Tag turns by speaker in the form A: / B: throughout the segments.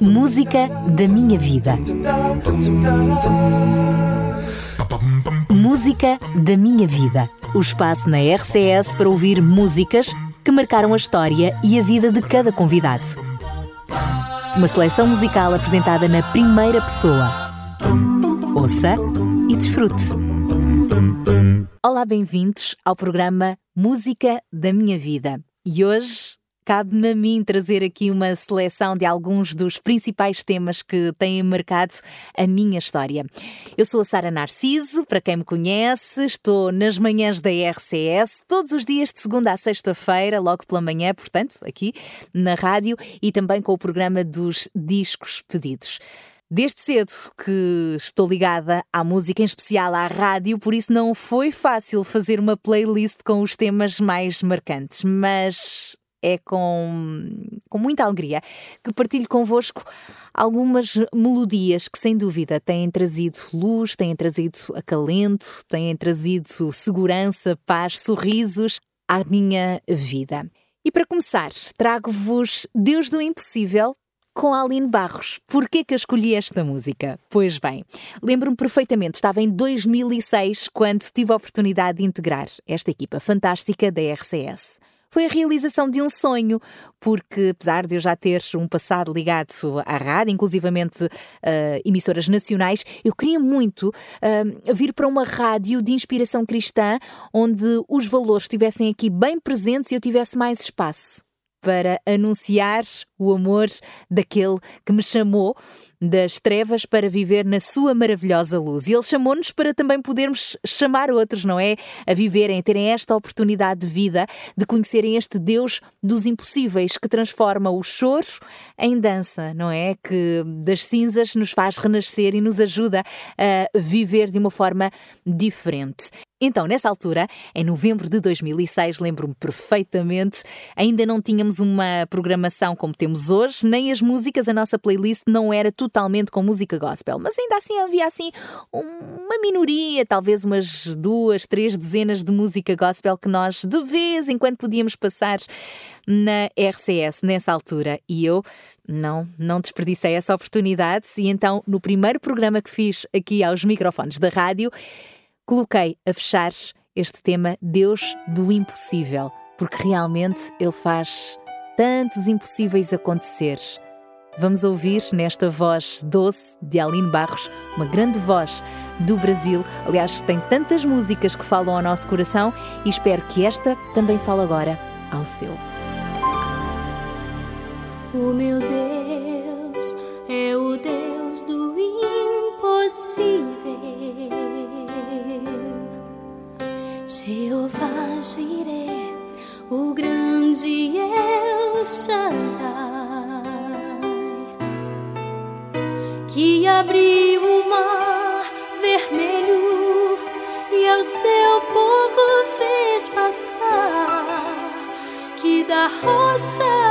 A: Música da minha vida. Música da minha vida. O espaço na RCS para ouvir músicas que marcaram a história e a vida de cada convidado. Uma seleção musical apresentada na primeira pessoa. Ouça e desfrute. Olá, bem-vindos ao programa Música da Minha Vida. E hoje cabe-me a mim trazer aqui uma seleção de alguns dos principais temas que têm marcado a minha história. Eu sou a Sara Narciso, para quem me conhece, estou nas manhãs da RCS, todos os dias de segunda a sexta-feira, logo pela manhã, portanto, aqui na rádio e também com o programa dos Discos Pedidos. Desde cedo que estou ligada à música, em especial à rádio, por isso não foi fácil fazer uma playlist com os temas mais marcantes, mas é com, com muita alegria que partilho convosco algumas melodias que, sem dúvida, têm trazido luz, têm trazido acalento, têm trazido segurança, paz, sorrisos à minha vida. E para começar, trago-vos Deus do Impossível com Aline Barros. Porquê que eu escolhi esta música? Pois bem, lembro-me perfeitamente, estava em 2006 quando tive a oportunidade de integrar esta equipa fantástica da RCS foi a realização de um sonho, porque apesar de eu já ter um passado ligado à rádio, inclusivamente uh, emissoras nacionais, eu queria muito uh, vir para uma rádio de inspiração cristã onde os valores estivessem aqui bem presentes e eu tivesse mais espaço para anunciar o amor daquele que me chamou das trevas para viver na sua maravilhosa luz. E Ele chamou-nos para também podermos chamar outros, não é? A viverem, a terem esta oportunidade de vida, de conhecerem este Deus dos impossíveis que transforma o choro em dança, não é? Que das cinzas nos faz renascer e nos ajuda a viver de uma forma diferente. Então, nessa altura, em novembro de 2006, lembro-me perfeitamente, ainda não tínhamos uma programação como temos hoje, nem as músicas, a nossa playlist não era totalmente com música gospel, mas ainda assim havia assim uma minoria, talvez umas duas, três dezenas de música gospel que nós de vez em quando podíamos passar na RCS nessa altura. E eu não, não desperdicei essa oportunidade. E então no primeiro programa que fiz aqui aos microfones da rádio coloquei a fechar este tema Deus do Impossível, porque realmente ele faz tantos impossíveis acontecer. Vamos ouvir nesta voz doce de Aline Barros, uma grande voz do Brasil. Aliás, tem tantas músicas que falam ao nosso coração e espero que esta também fale agora ao seu.
B: O meu Deus é o Deus do impossível. Jeová Jireh, o grande El Shaddai, que abriu o mar vermelho e ao seu povo fez passar, que da rocha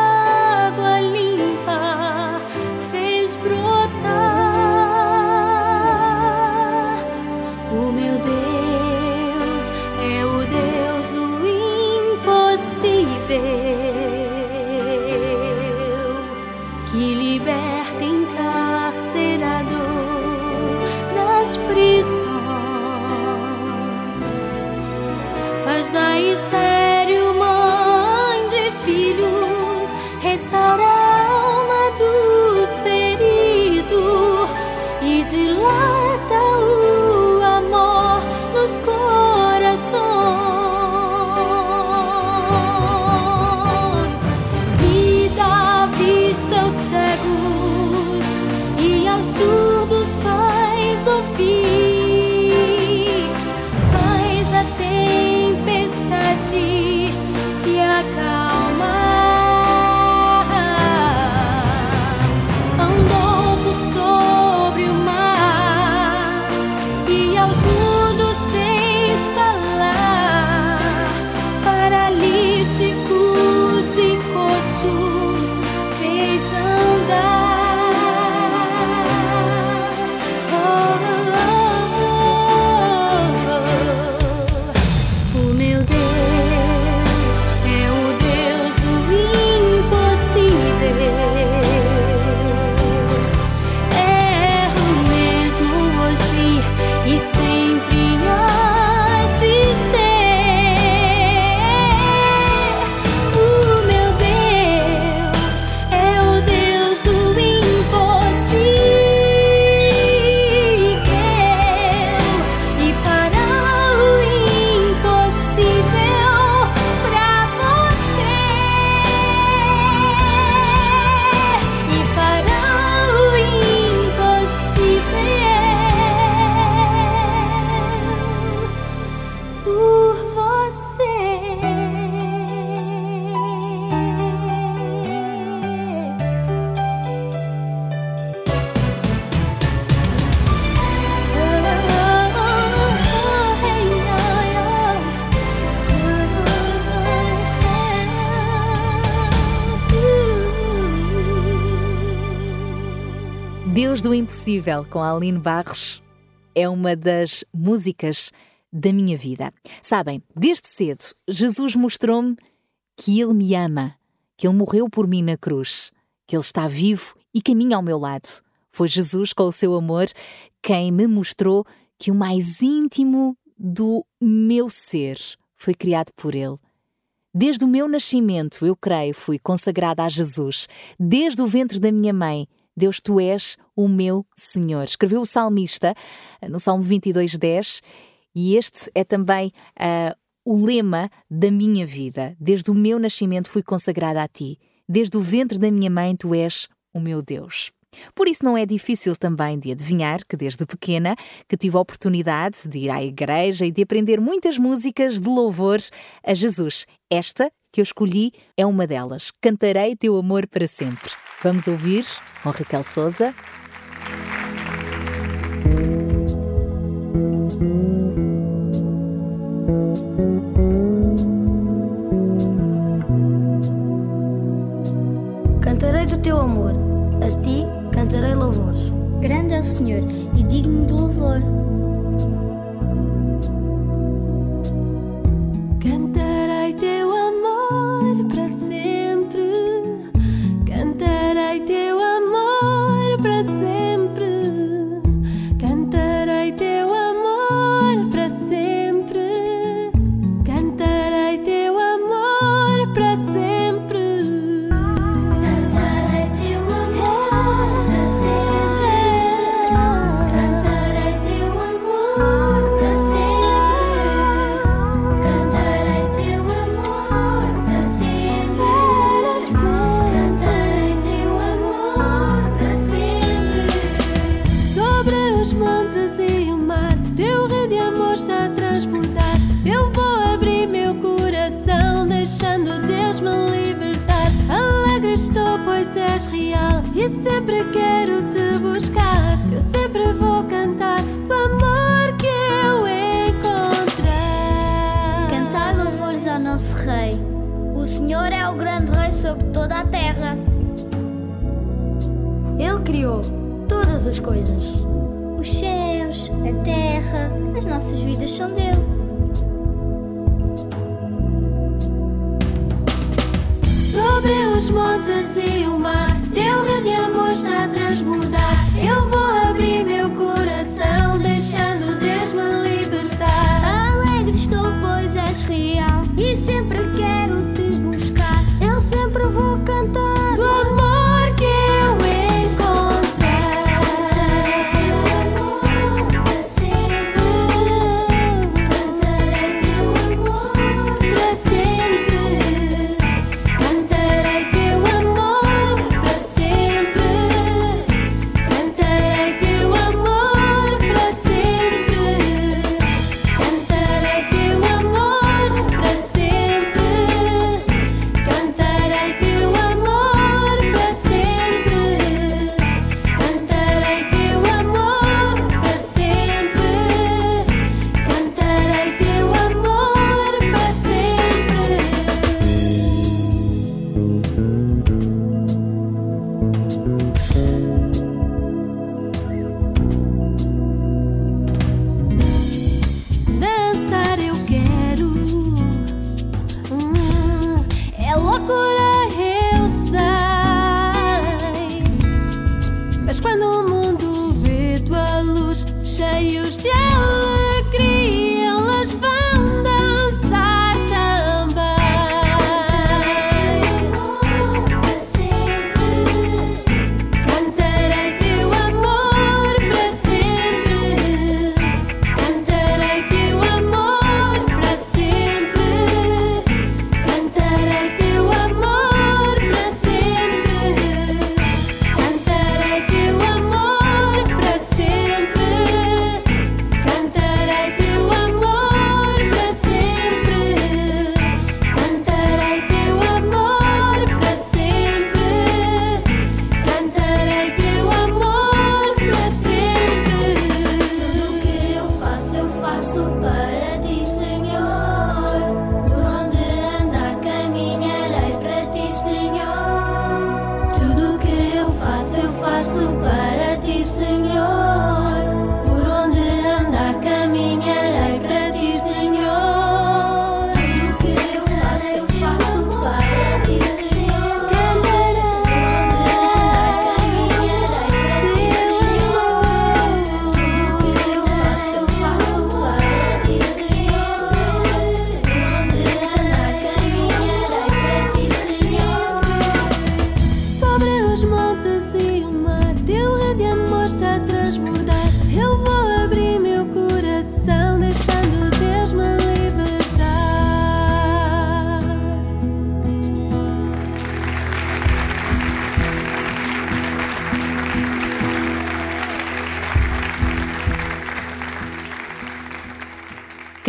B: Impossível,
A: com a Aline Barros, é uma das músicas da minha vida. Sabem, desde cedo, Jesus mostrou-me que Ele me ama, que Ele morreu por mim na cruz, que Ele está vivo e caminha ao meu lado. Foi Jesus, com o seu amor, quem me mostrou que o mais íntimo do meu ser foi criado por Ele. Desde o meu nascimento, eu creio, fui consagrada a Jesus. Desde o ventre da minha mãe, Deus, tu és o meu Senhor. Escreveu o salmista eh, no Salmo 22, 10, e este é também uh, o lema da minha vida. Desde o meu nascimento fui consagrada a ti. Desde o ventre da minha mãe, tu és o meu Deus. Por isso não é difícil também de adivinhar que desde pequena que tive a oportunidade de ir à igreja e de aprender muitas músicas de louvor a Jesus. Esta que eu escolhi é uma delas. Cantarei teu amor para sempre. Vamos ouvir com Raquel Souza.
C: Cantarei do teu amor, a ti cantarei louvores.
B: Grande é o Senhor e digno de louvor.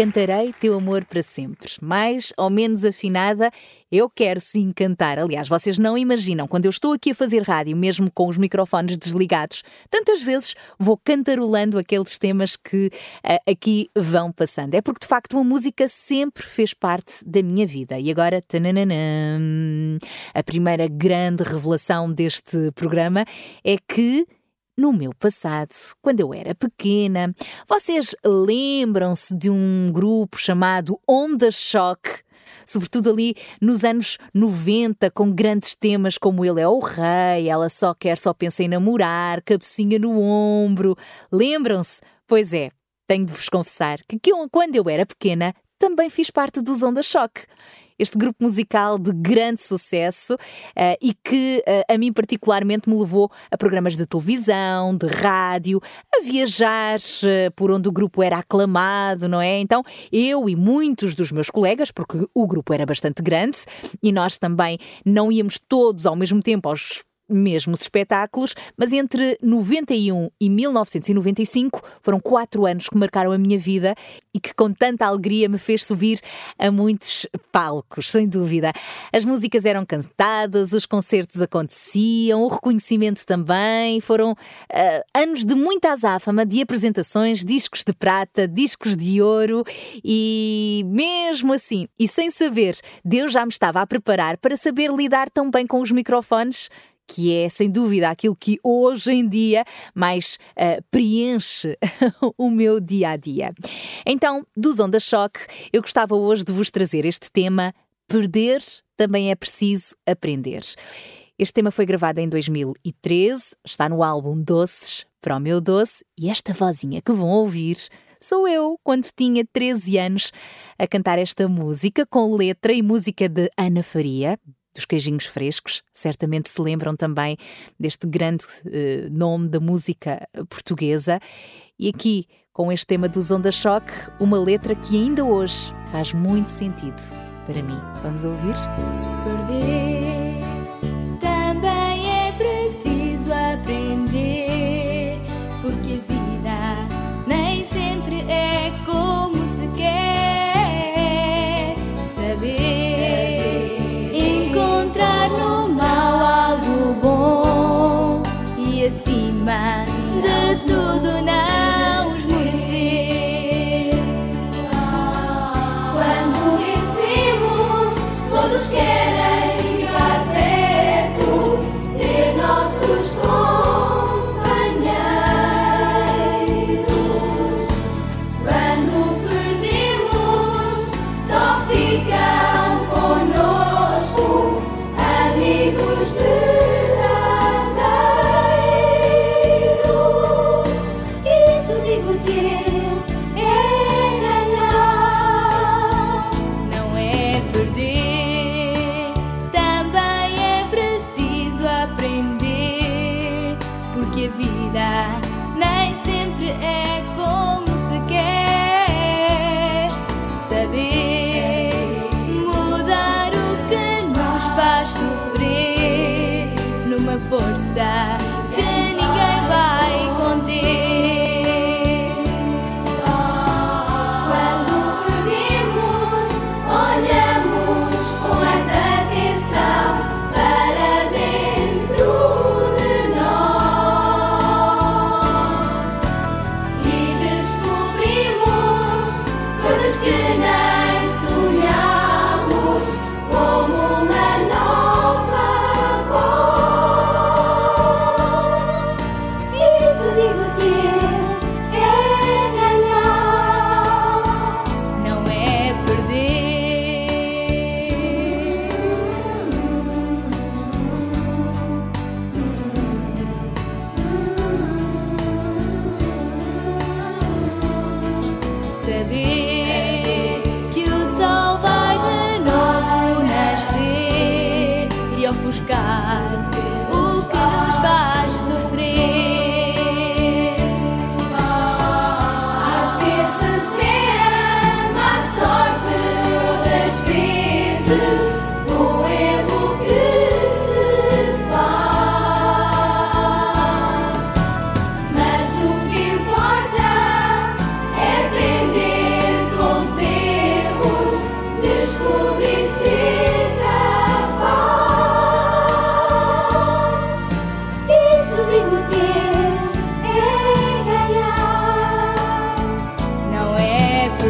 D: Cantarei teu amor para sempre.
A: Mais ou menos afinada, eu quero sim cantar. Aliás, vocês não imaginam, quando eu estou aqui a fazer rádio, mesmo com os microfones desligados, tantas vezes vou cantarolando aqueles temas que uh, aqui vão passando. É porque de facto a música sempre fez parte da minha vida. E agora, tananana, a primeira grande revelação deste programa é que no meu passado, quando eu era pequena. Vocês lembram-se de um grupo chamado Onda Choque? Sobretudo ali nos anos 90, com grandes temas como Ele é o Rei, Ela só quer, só pensa em namorar, Cabecinha no ombro. Lembram-se? Pois é, tenho de vos confessar que, que eu, quando eu era pequena também fiz parte dos Onda Choque este grupo musical de grande sucesso uh, e que uh, a mim particularmente me levou a programas de televisão, de rádio, a viajar uh, por onde o grupo era aclamado, não é? Então eu e muitos dos meus colegas, porque o grupo era bastante grande e nós também não íamos todos ao mesmo tempo aos mesmos espetáculos, mas entre 91 e 1995 foram quatro anos que marcaram a minha vida e que com tanta alegria me fez subir a muitos palcos, sem dúvida. As músicas eram cantadas, os concertos aconteciam, o reconhecimento também. Foram uh, anos de muita azáfama, de apresentações, discos de prata, discos de ouro e mesmo assim, e sem saber, Deus já me estava a preparar para saber lidar tão bem com os microfones que é sem dúvida aquilo que hoje em dia mais uh, preenche o meu dia a dia. Então, dos Onda Choque, eu gostava hoje de vos trazer este tema: perder também é preciso aprender. Este tema foi gravado em 2013, está no álbum Doces para o meu doce e esta vozinha que vão ouvir sou eu, quando tinha 13 anos, a cantar esta música com letra e música de Ana Faria, dos queijinhos frescos. Certamente se lembram também deste grande uh, nome da música portuguesa. E aqui, com este tema do Zonda Choque, uma letra que ainda hoje faz muito sentido para mim. Vamos ouvir?
D: Perder força.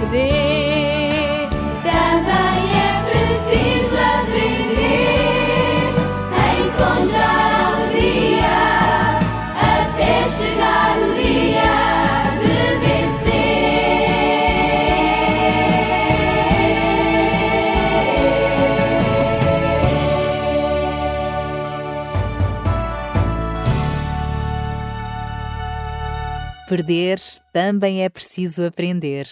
D: perder. Também é preciso aprender a encontrar alegria até chegar o dia de vencer.
A: Perder também é preciso aprender.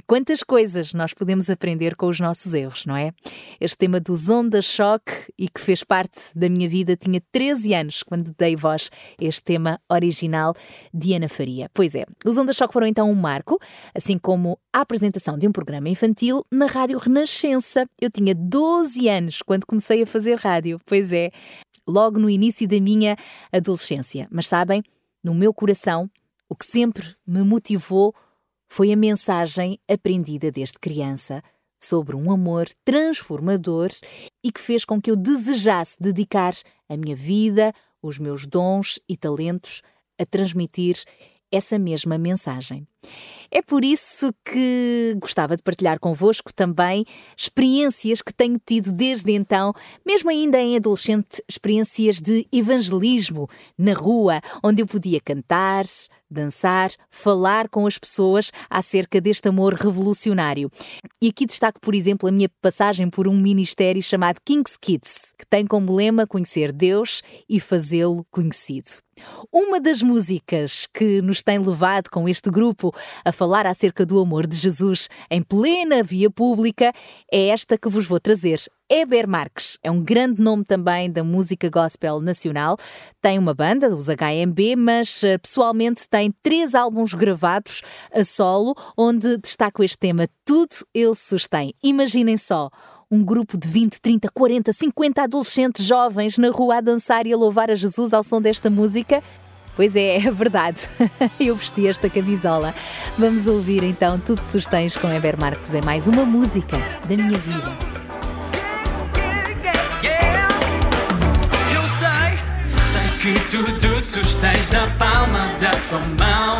A: E quantas coisas nós podemos aprender com os nossos erros, não é? Este tema do Onda Choque e que fez parte da minha vida, tinha 13 anos quando dei voz a este tema original de Ana Faria. Pois é, os Onda Choque foram então um marco, assim como a apresentação de um programa infantil na Rádio Renascença. Eu tinha 12 anos quando comecei a fazer rádio, pois é, logo no início da minha adolescência. Mas sabem, no meu coração, o que sempre me motivou foi a mensagem aprendida desde criança sobre um amor transformador e que fez com que eu desejasse dedicar a minha vida, os meus dons e talentos a transmitir essa mesma mensagem. É por isso que gostava de partilhar convosco também experiências que tenho tido desde então, mesmo ainda em adolescente, experiências de evangelismo na rua, onde eu podia cantar, dançar, falar com as pessoas acerca deste amor revolucionário. E aqui destaco, por exemplo, a minha passagem por um ministério chamado King's Kids, que tem como lema conhecer Deus e fazê-lo conhecido. Uma das músicas que nos tem levado com este grupo a falar acerca do amor de Jesus em plena via pública é esta que vos vou trazer. Eber Marques é um grande nome também da música gospel nacional. Tem uma banda, os HMB, mas eh, pessoalmente tem três álbuns gravados a solo, onde destaco este tema Tudo Ele Sustém. Imaginem só um grupo de 20, 30, 40, 50 adolescentes jovens na rua a dançar e a louvar a Jesus ao som desta música. Pois é, é verdade. Eu vesti esta camisola. Vamos ouvir então Tudo Sustens com Eber Marques. É mais uma música da minha vida.
E: que tudo sustens na palma da tua mão.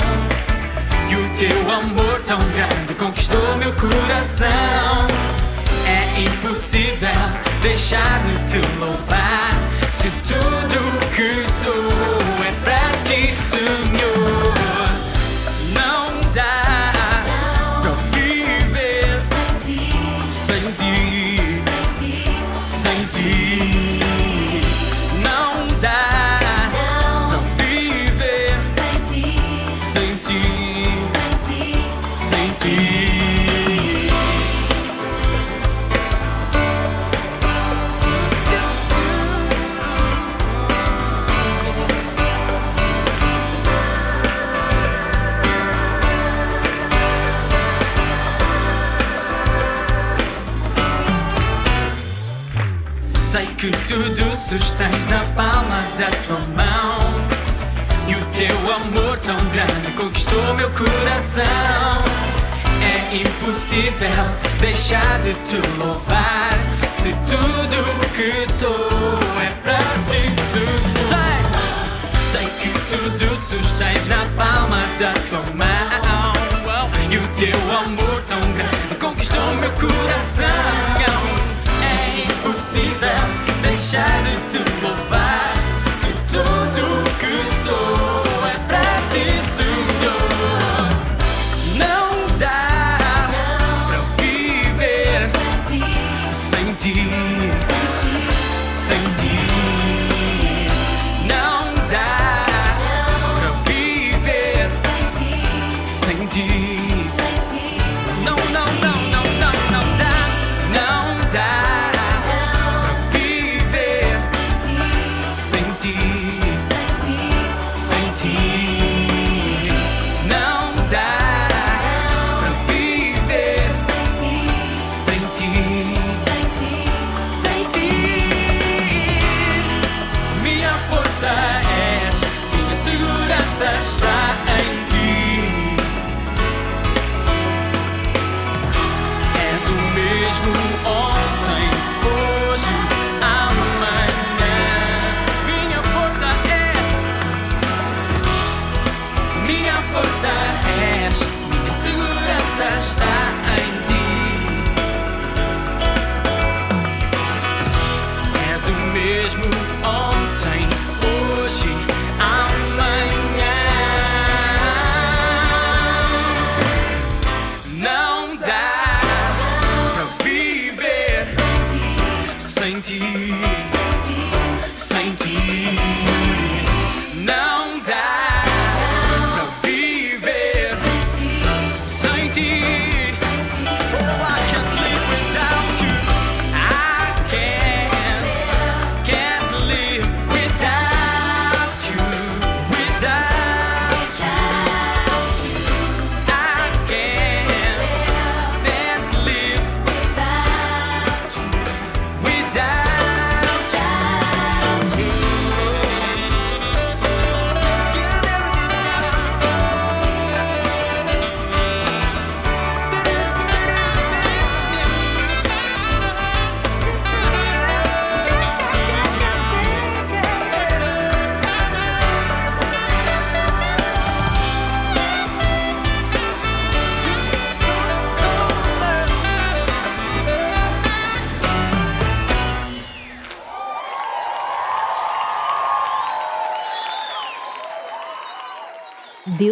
E: E o teu amor tão grande conquistou meu coração. Impossível deixar de te louvar. Se tudo que sou sustens na palma da tua mão. E o teu amor tão grande conquistou meu coração. É impossível deixar de te louvar. Se tudo que sou é pra ti, sei, sei que tudo sustens na palma da tua mão. E o teu amor tão grande conquistou meu coração. É impossível deixar de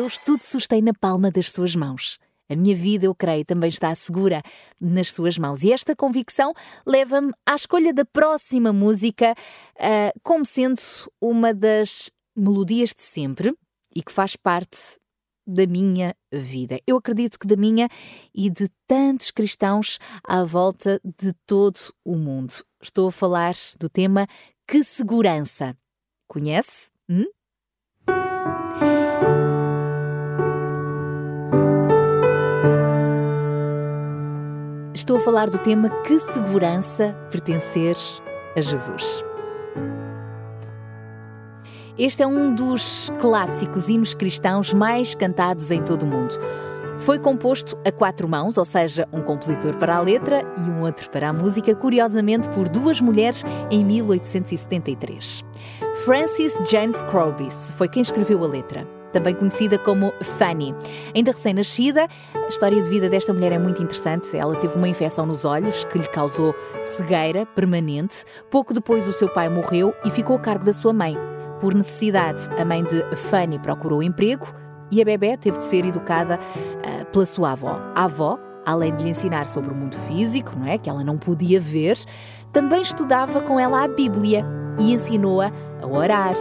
A: Deus tudo sustém na palma das suas mãos. A minha vida, eu creio, também está segura nas suas mãos. E esta convicção leva-me à escolha da próxima música uh, como sendo uma das melodias de sempre e que faz parte da minha vida. Eu acredito que da minha e de tantos cristãos à volta de todo o mundo. Estou a falar do tema Que Segurança. Conhece? Hum? Estou a falar do tema Que Segurança Pertencer a Jesus. Este é um dos clássicos hinos cristãos mais cantados em todo o mundo. Foi composto a quatro mãos, ou seja, um compositor para a letra e um outro para a música, curiosamente por duas mulheres em 1873. Frances James Crowbys foi quem escreveu a letra também conhecida como Fanny. Ainda recém-nascida, a história de vida desta mulher é muito interessante. Ela teve uma infecção nos olhos que lhe causou cegueira permanente. Pouco depois, o seu pai morreu e ficou a cargo da sua mãe. Por necessidade, a mãe de Fanny procurou emprego e a bebê teve de ser educada uh, pela sua avó. A avó, além de lhe ensinar sobre o mundo físico, não é, que ela não podia ver, também estudava com ela a Bíblia e ensinou-a a orar,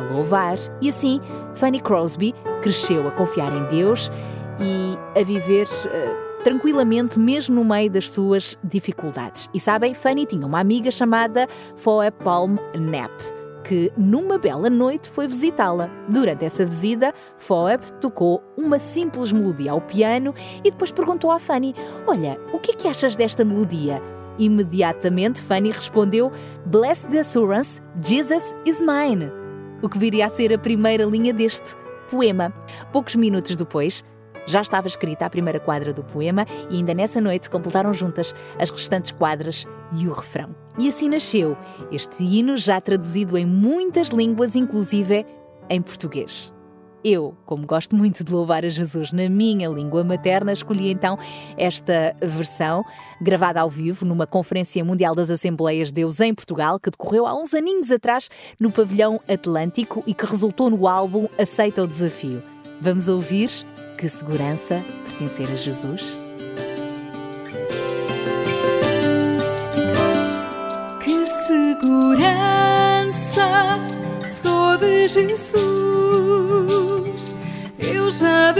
A: a louvar. E assim, Fanny Crosby cresceu a confiar em Deus e a viver uh, tranquilamente, mesmo no meio das suas dificuldades. E sabem, Fanny tinha uma amiga chamada Foe Palm Knapp que, numa bela noite, foi visitá-la. Durante essa visita, Phoebe tocou uma simples melodia ao piano e depois perguntou à Fanny: Olha, o que é que achas desta melodia? Imediatamente, Fanny respondeu: Blessed Assurance, Jesus is mine. O que viria a ser a primeira linha deste poema. Poucos minutos depois, já estava escrita a primeira quadra do poema e ainda nessa noite completaram juntas as restantes quadras e o refrão. E assim nasceu este hino, já traduzido em muitas línguas, inclusive em português. Eu, como gosto muito de louvar a Jesus na minha língua materna, escolhi então esta versão, gravada ao vivo numa Conferência Mundial das Assembleias de Deus em Portugal, que decorreu há uns aninhos atrás no Pavilhão Atlântico e que resultou no álbum Aceita o Desafio. Vamos ouvir que segurança pertencer a Jesus?
B: Que segurança sou de Jesus, já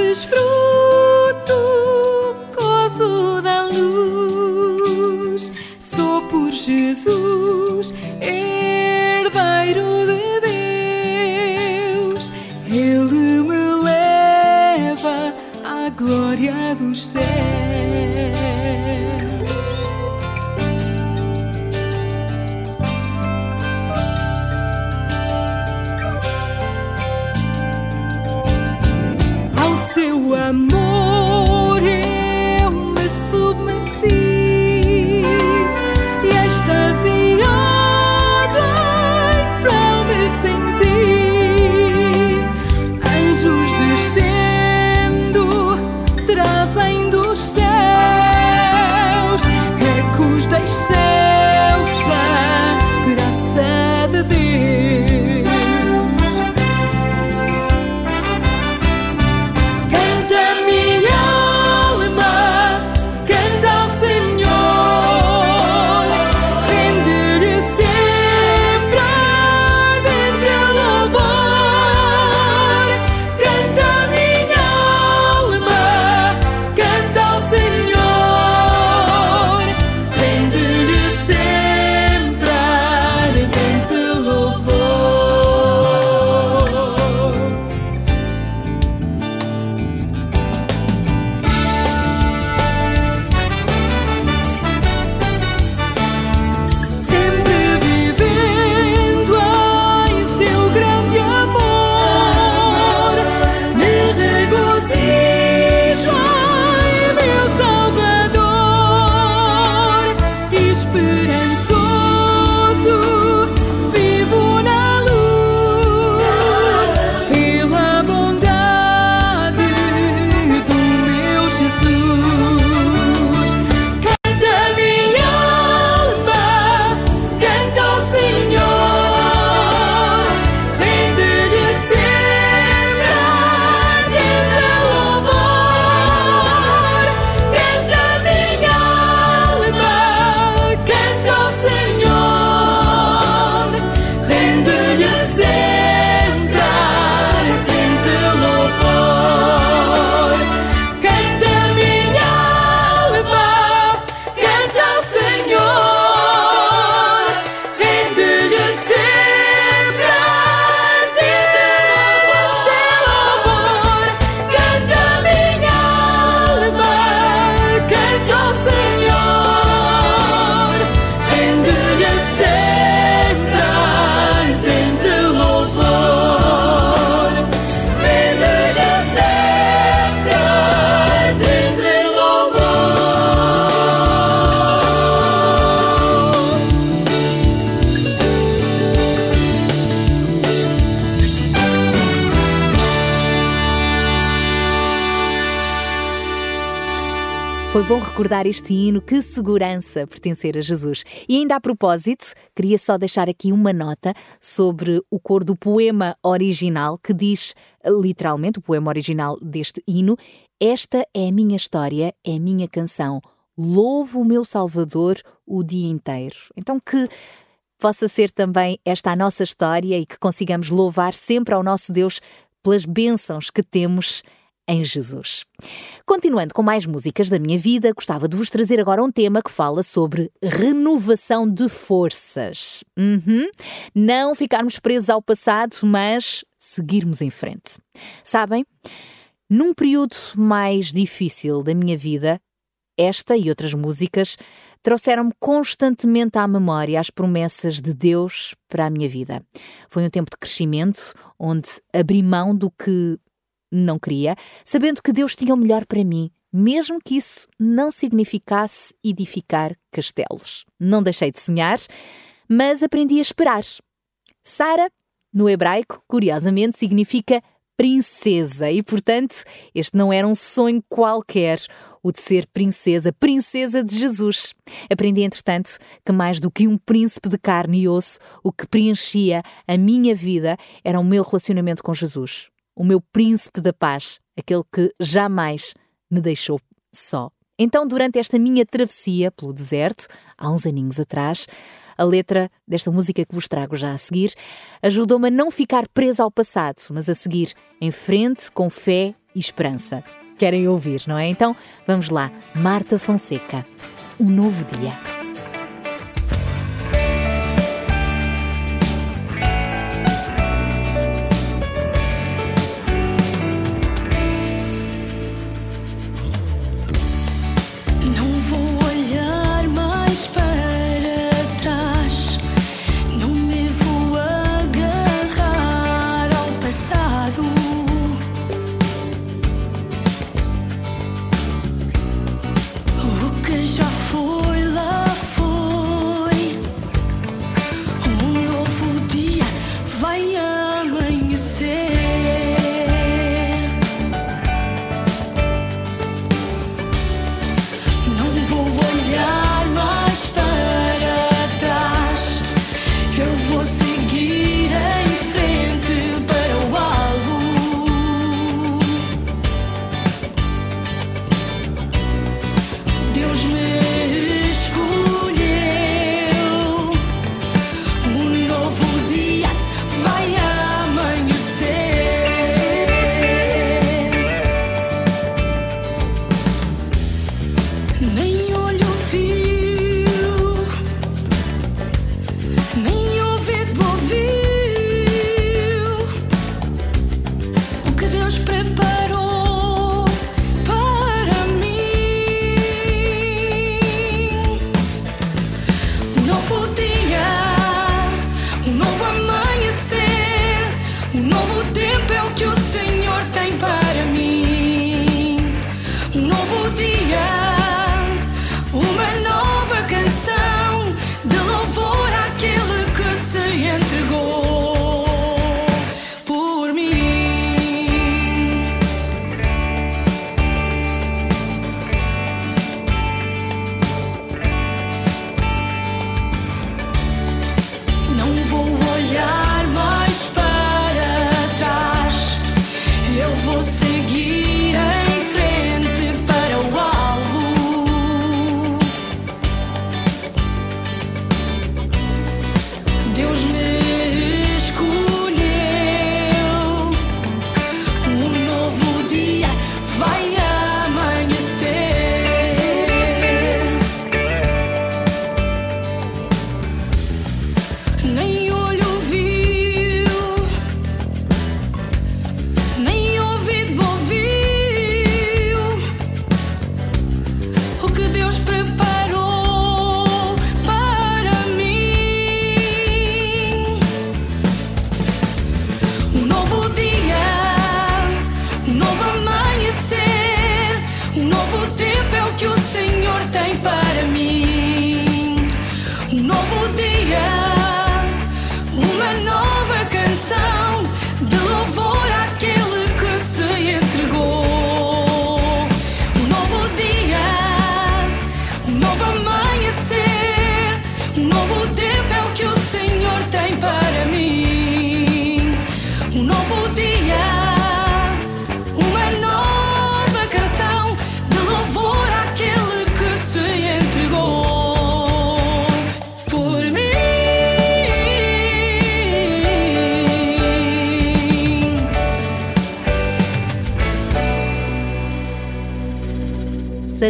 A: Foi bom recordar este hino, que segurança pertencer a Jesus. E ainda a propósito, queria só deixar aqui uma nota sobre o cor do poema original, que diz literalmente, o poema original deste hino: Esta é a minha história, é a minha canção. Louvo o meu Salvador o dia inteiro. Então que possa ser também esta a nossa história e que consigamos louvar sempre ao nosso Deus pelas bênçãos que temos em Jesus. Continuando com mais músicas da minha vida, gostava de vos trazer agora um tema que fala sobre renovação de forças. Uhum. Não ficarmos presos ao passado, mas seguirmos em frente. Sabem? Num período mais difícil da minha vida, esta e outras músicas trouxeram-me constantemente à memória as promessas de Deus para a minha vida. Foi um tempo de crescimento onde abri mão do que não queria, sabendo que Deus tinha o melhor para mim, mesmo que isso não significasse edificar castelos. Não deixei de sonhar, mas aprendi a esperar. Sara, no hebraico, curiosamente, significa princesa e, portanto, este não era um sonho qualquer, o de ser princesa, princesa de Jesus. Aprendi, entretanto, que mais do que um príncipe de carne e osso, o que preenchia a minha vida era o meu relacionamento com Jesus o meu príncipe da paz, aquele que jamais me deixou só. Então, durante esta minha travessia pelo deserto, há uns aninhos atrás, a letra desta música que vos trago já a seguir ajudou-me a não ficar presa ao passado, mas a seguir em frente com fé e esperança. Querem ouvir, não é? Então, vamos lá. Marta Fonseca, um novo dia.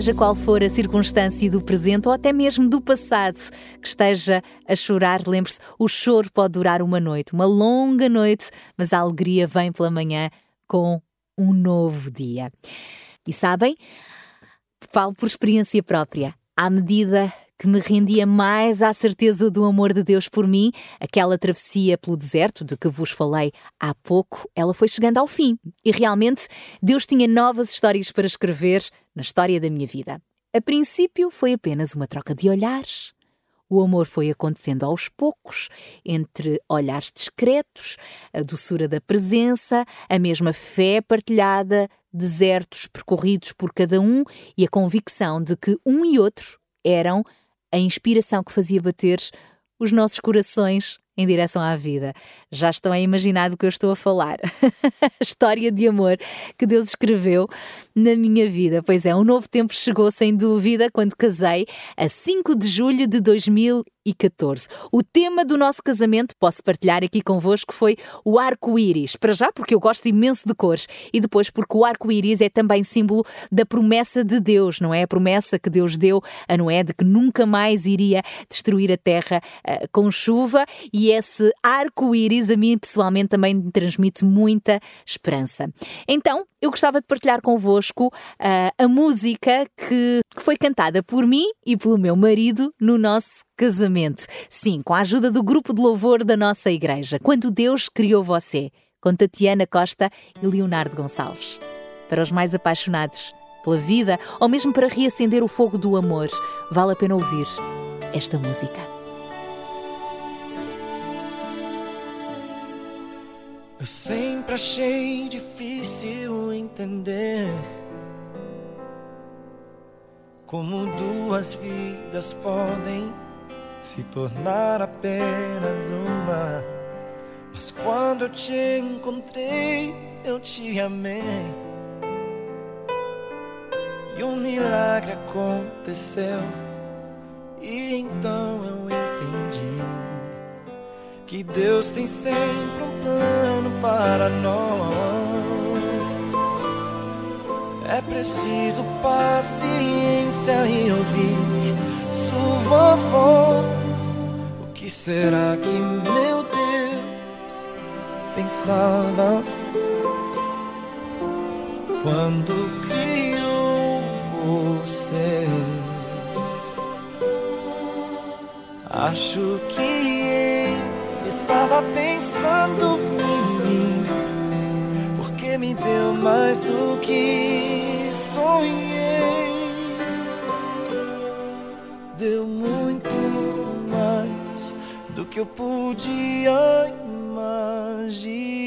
A: Seja qual for a circunstância do presente ou até mesmo do passado que esteja a chorar, lembre-se: o choro pode durar uma noite, uma longa noite, mas a alegria vem pela manhã com um novo dia. E sabem, falo por experiência própria. À medida que me rendia mais à certeza do amor de Deus por mim, aquela travessia pelo deserto de que vos falei há pouco, ela foi chegando ao fim. E realmente Deus tinha novas histórias para escrever na história da minha vida. A princípio foi apenas uma troca de olhares. O amor foi acontecendo aos poucos, entre olhares discretos, a doçura da presença, a mesma fé partilhada, desertos percorridos por cada um e a convicção de que um e outro eram a inspiração que fazia bater os nossos corações em direção à vida. Já estão a imaginar do que eu estou a falar. a história de amor que Deus escreveu na minha vida. Pois é, um novo tempo chegou sem dúvida quando casei a 5 de julho de 2000 2014. O tema do nosso casamento, posso partilhar aqui convosco, foi o arco-íris. Para já, porque eu gosto imenso de cores, e depois porque o arco-íris é também símbolo da promessa de Deus, não é? A promessa que Deus deu a Noé de que nunca mais iria destruir a terra uh, com chuva, e esse arco-íris a mim pessoalmente também me transmite muita esperança. Então, eu gostava de partilhar convosco uh, a música que, que foi cantada por mim e pelo meu marido no nosso casamento. Sim, com a ajuda do grupo de louvor da nossa igreja. Quando Deus criou você, com Tatiana Costa e Leonardo Gonçalves. Para os mais apaixonados pela vida ou mesmo para reacender o fogo do amor, vale a pena ouvir esta música.
F: Eu sempre achei difícil entender como duas vidas podem se tornar apenas uma. Mas quando eu te encontrei, eu te amei. E um milagre aconteceu. E então eu entendi que Deus tem sempre um plano para nós. É preciso paciência e ouvir Sua voz. O que será que meu Deus pensava quando criou você? Acho que estava pensando em mim, porque me deu mais do que sonhei. Deu que eu podia imaginar.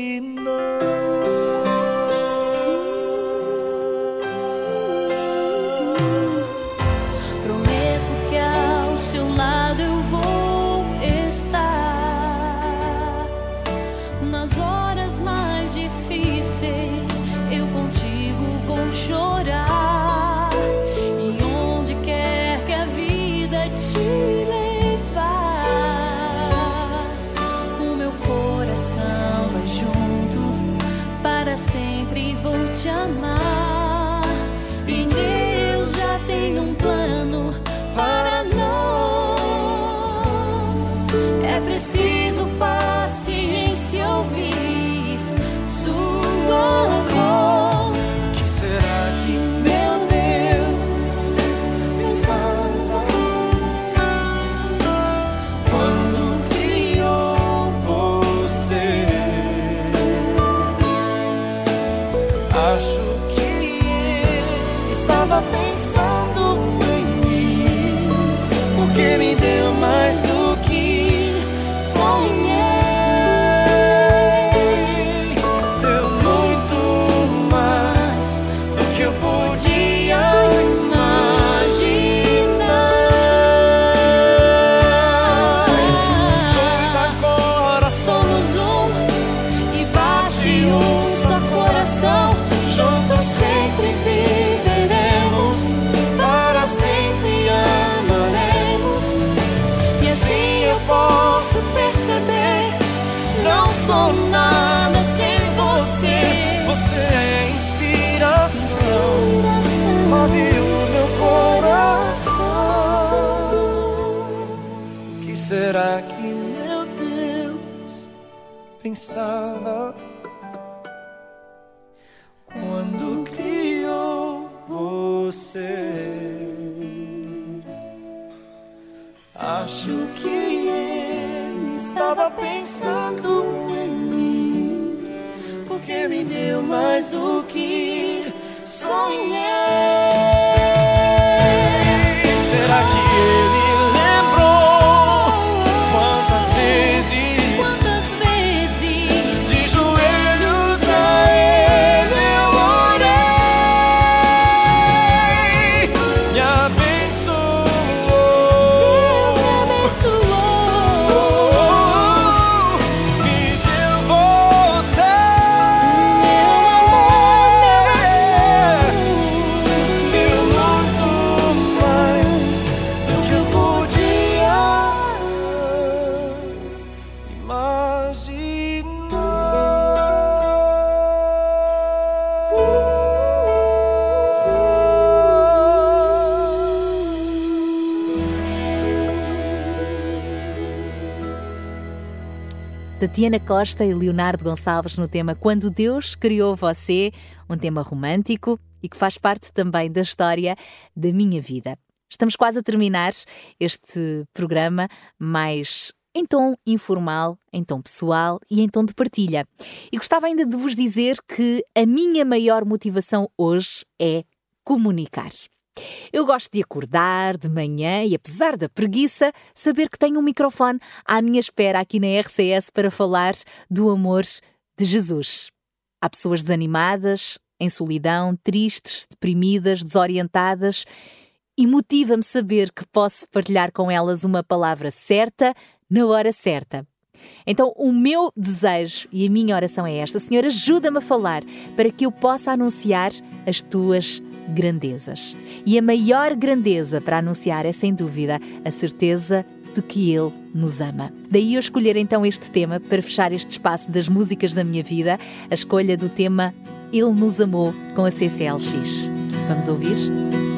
F: Quando criou você? Acho que ele estava pensando em mim, porque me deu mais do que sonhei.
A: Tatiana Costa e Leonardo Gonçalves no tema Quando Deus Criou Você, um tema romântico e que faz parte também da história da minha vida. Estamos quase a terminar este programa mais em tom informal, em tom pessoal e em tom de partilha. E gostava ainda de vos dizer que a minha maior motivação hoje é comunicar. Eu gosto de acordar de manhã e, apesar da preguiça, saber que tenho um microfone à minha espera aqui na RCS para falar do amor de Jesus. Há pessoas desanimadas, em solidão, tristes, deprimidas, desorientadas e motiva-me saber que posso partilhar com elas uma palavra certa na hora certa. Então, o meu desejo e a minha oração é esta: Senhor, ajuda-me a falar para que eu possa anunciar as tuas grandezas. E a maior grandeza para anunciar é, sem dúvida, a certeza de que Ele nos ama. Daí eu escolher então este tema para fechar este espaço das músicas da minha vida, a escolha do tema Ele nos amou com a CCLX. Vamos ouvir?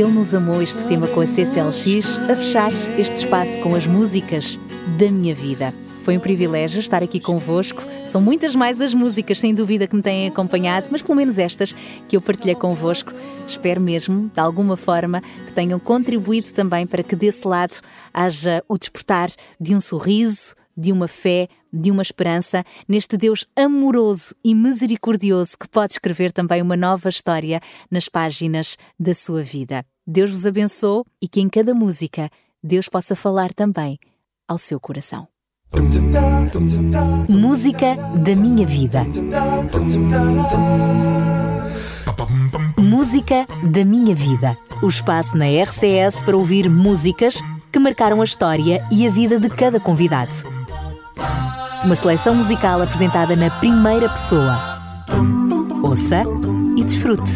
A: Ele nos amou este tema com a CCLX a fechar este espaço com as músicas da minha vida. Foi um privilégio estar aqui convosco. São muitas mais as músicas, sem dúvida, que me têm acompanhado, mas pelo menos estas que eu partilhei convosco. Espero mesmo, de alguma forma, que tenham contribuído também para que desse lado haja o despertar de um sorriso, de uma fé, de uma esperança neste Deus amoroso e misericordioso que pode escrever também uma nova história nas páginas da sua vida. Deus vos abençoe e que em cada música Deus possa falar também ao seu coração. Música da minha vida. Música da minha vida. O espaço na RCS para ouvir músicas que marcaram a história e a vida de cada convidado. Uma seleção musical apresentada na primeira pessoa. Ouça e desfrute.